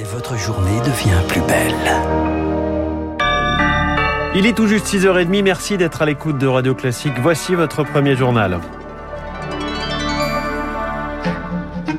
Et votre journée devient plus belle. Il est tout juste 6h30, merci d'être à l'écoute de Radio Classique. Voici votre premier journal.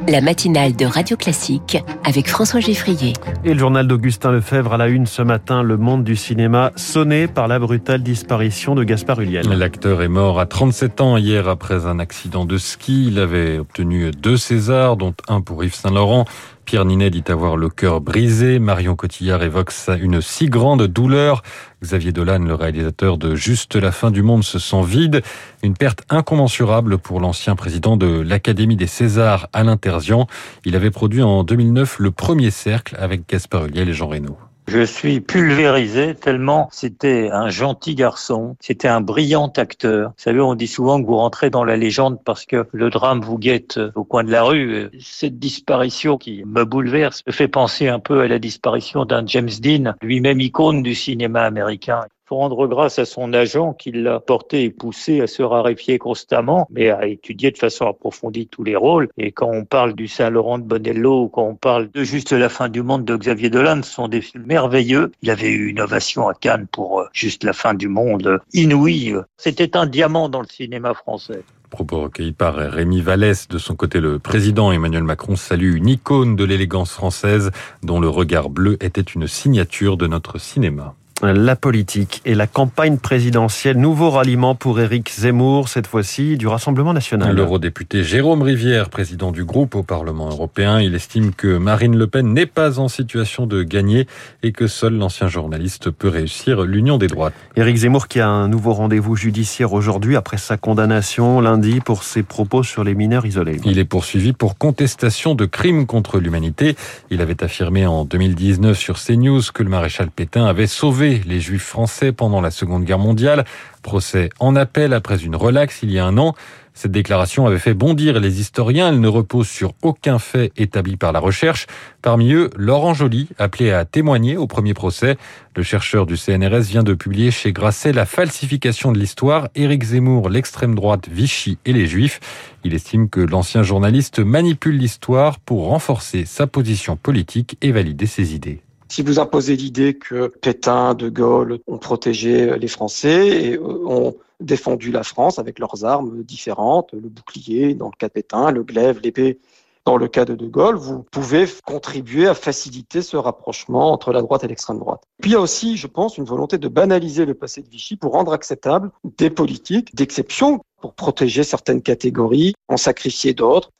La matinale de Radio Classique avec François Geffrier. Et le journal d'Augustin Lefebvre à la une ce matin, le monde du cinéma sonné par la brutale disparition de Gaspard Ulliel. L'acteur est mort à 37 ans hier après un accident de ski. Il avait obtenu deux Césars, dont un pour Yves Saint-Laurent. Pierre Ninet dit avoir le cœur brisé. Marion Cotillard évoque une si grande douleur. Xavier Dolan, le réalisateur de Juste la fin du monde, se sent vide. Une perte incommensurable pour l'ancien président de l'Académie des Césars, Alain Terzian. Il avait produit en 2009 le premier cercle avec Gaspard Ulliel et Jean Reno. Je suis pulvérisé tellement c'était un gentil garçon, c'était un brillant acteur. Vous savez, on dit souvent que vous rentrez dans la légende parce que le drame vous guette au coin de la rue. Cette disparition qui me bouleverse me fait penser un peu à la disparition d'un James Dean, lui-même icône du cinéma américain rendre grâce à son agent qui l'a porté et poussé à se raréfier constamment, mais à étudier de façon approfondie tous les rôles. Et quand on parle du Saint-Laurent de Bonello quand on parle de Juste la fin du monde de Xavier Dolan, ce sont des films merveilleux. Il avait eu une ovation à Cannes pour euh, Juste la fin du monde, inouïe. C'était un diamant dans le cinéma français. Propos recueillis par Rémi Vallès. De son côté, le président Emmanuel Macron salue une icône de l'élégance française dont le regard bleu était une signature de notre cinéma la politique et la campagne présidentielle. Nouveau ralliement pour Éric Zemmour, cette fois-ci du Rassemblement national. L'eurodéputé Jérôme Rivière, président du groupe au Parlement européen, il estime que Marine Le Pen n'est pas en situation de gagner et que seul l'ancien journaliste peut réussir l'union des droites. Éric Zemmour qui a un nouveau rendez-vous judiciaire aujourd'hui après sa condamnation lundi pour ses propos sur les mineurs isolés. Il est poursuivi pour contestation de crimes contre l'humanité. Il avait affirmé en 2019 sur CNews que le maréchal Pétain avait sauvé les Juifs français pendant la Seconde Guerre mondiale. Procès en appel après une relaxe il y a un an. Cette déclaration avait fait bondir les historiens. Elle ne repose sur aucun fait établi par la recherche. Parmi eux, Laurent Joly, appelé à témoigner au premier procès. Le chercheur du CNRS vient de publier chez Grasset La falsification de l'histoire, Éric Zemmour, l'extrême droite, Vichy et les Juifs. Il estime que l'ancien journaliste manipule l'histoire pour renforcer sa position politique et valider ses idées. Si vous imposez l'idée que Pétain, De Gaulle ont protégé les Français et euh, ont défendu la France avec leurs armes différentes, le bouclier dans le cas de Pétain, le glaive, l'épée dans le cas de De Gaulle, vous pouvez contribuer à faciliter ce rapprochement entre la droite et l'extrême droite. Puis il y a aussi, je pense, une volonté de banaliser le passé de Vichy pour rendre acceptable des politiques d'exception pour protéger certaines catégories, en sacrifier d'autres.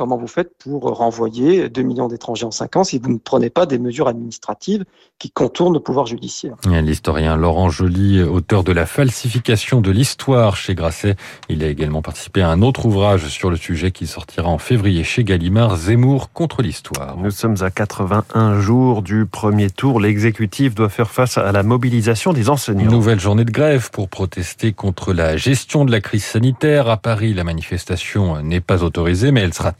Comment vous faites pour renvoyer 2 millions d'étrangers en 5 ans si vous ne prenez pas des mesures administratives qui contournent le pouvoir judiciaire? L'historien Laurent Joly, auteur de la falsification de l'histoire chez Grasset, il a également participé à un autre ouvrage sur le sujet qui sortira en février chez Gallimard, Zemmour contre l'histoire. Nous sommes à 81 jours du premier tour. L'exécutif doit faire face à la mobilisation des enseignants. Nouvelle journée de grève pour protester contre la gestion de la crise sanitaire. À Paris, la manifestation n'est pas autorisée, mais elle sera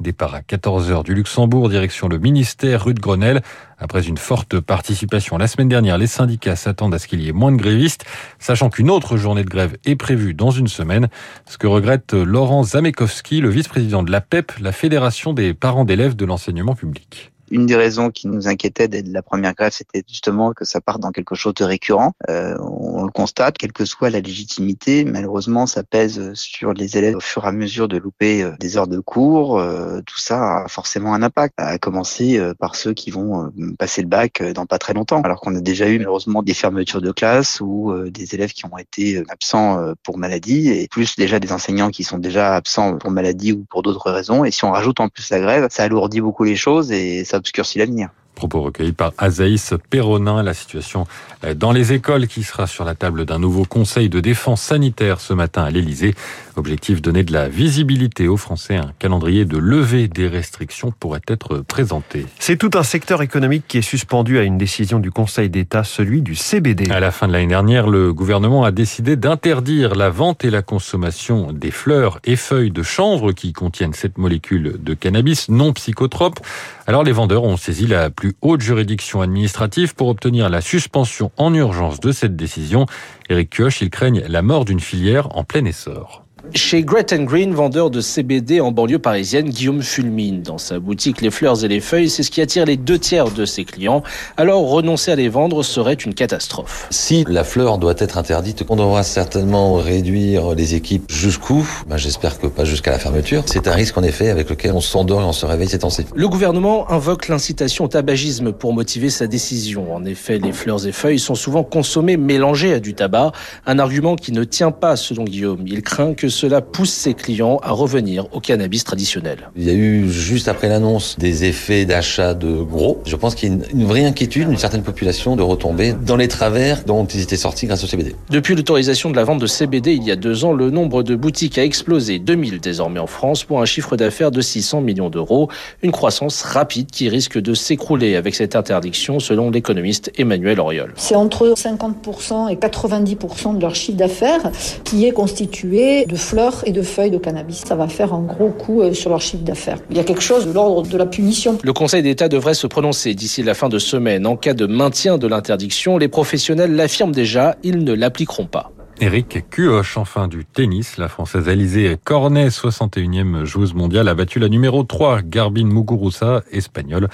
Départ à 14h du Luxembourg, direction le ministère rue de Grenelle. Après une forte participation la semaine dernière, les syndicats s'attendent à ce qu'il y ait moins de grévistes, sachant qu'une autre journée de grève est prévue dans une semaine. Ce que regrette Laurent Zamekowski, le vice-président de la PEP, la Fédération des parents d'élèves de l'enseignement public. Une des raisons qui nous inquiétait dès la première grève, c'était justement que ça parte dans quelque chose de récurrent. Euh, on le constate, quelle que soit la légitimité, malheureusement, ça pèse sur les élèves au fur et à mesure de louper euh, des heures de cours. Euh, tout ça a forcément un impact, à commencer euh, par ceux qui vont passer le bac dans pas très longtemps. Alors qu'on a déjà eu malheureusement des fermetures de classe ou des élèves qui ont été absents pour maladie, et plus déjà des enseignants qui sont déjà absents pour maladie ou pour d'autres raisons. Et si on rajoute en plus la grève, ça alourdit beaucoup les choses et ça obscurcit l'avenir. Propos recueillis par Azaïs Perronin. La situation euh, dans les écoles qui sera sur la table d'un nouveau conseil de défense sanitaire ce matin à l'Elysée. Objectif donner de la visibilité aux Français. Un calendrier de levée des restrictions pourrait être présenté. C'est tout un secteur économique qui est suspendu à une décision du Conseil d'État, celui du CBD. À la fin de l'année dernière, le gouvernement a décidé d'interdire la vente et la consommation des fleurs et feuilles de chanvre qui contiennent cette molécule de cannabis non psychotrope. Alors les vendeurs ont saisi la plus haute juridiction administrative pour obtenir la suspension en urgence de cette décision. Éric Kioch, ils craignent la mort d'une filière en plein essor. Chez Great and Green, vendeur de CBD en banlieue parisienne, Guillaume fulmine. Dans sa boutique Les Fleurs et les Feuilles, c'est ce qui attire les deux tiers de ses clients. Alors renoncer à les vendre serait une catastrophe. Si la fleur doit être interdite, on devra certainement réduire les équipes jusqu'où? Ben, J'espère que pas jusqu'à la fermeture. C'est un risque en effet avec lequel on s'endort et on se réveille ces temps-ci. Le gouvernement invoque l'incitation au tabagisme pour motiver sa décision. En effet, les fleurs et feuilles sont souvent consommées mélangées à du tabac, un argument qui ne tient pas selon Guillaume. Il craint que cela pousse ses clients à revenir au cannabis traditionnel. Il y a eu juste après l'annonce des effets d'achat de gros. Je pense qu'il y a une, une vraie inquiétude d'une certaine population de retomber dans les travers dont ils étaient sortis grâce au CBD. Depuis l'autorisation de la vente de CBD il y a deux ans, le nombre de boutiques a explosé, 2000 désormais en France, pour un chiffre d'affaires de 600 millions d'euros. Une croissance rapide qui risque de s'écrouler avec cette interdiction, selon l'économiste Emmanuel Auriol. C'est entre 50% et 90% de leur chiffre d'affaires qui est constitué de fleurs et de feuilles de cannabis. Ça va faire un gros coup euh, sur leur chiffre d'affaires. Il y a quelque chose de l'ordre de la punition. Le Conseil d'État devrait se prononcer d'ici la fin de semaine. En cas de maintien de l'interdiction, les professionnels l'affirment déjà, ils ne l'appliqueront pas. Eric Cuoche, enfin du tennis. La Française Alizée Cornet, 61e joueuse mondiale, a battu la numéro 3, Garbine Muguruza, espagnole.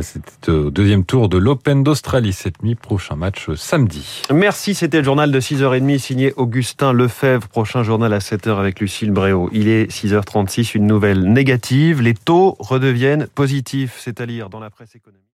C'était au deuxième tour de l'Open d'Australie cette nuit. Prochain match samedi. Merci, c'était le journal de 6h30 signé Augustin Lefebvre. Prochain journal à 7h avec Lucille Bréau. Il est 6h36, une nouvelle négative. Les taux redeviennent positifs. C'est à lire dans la presse économique.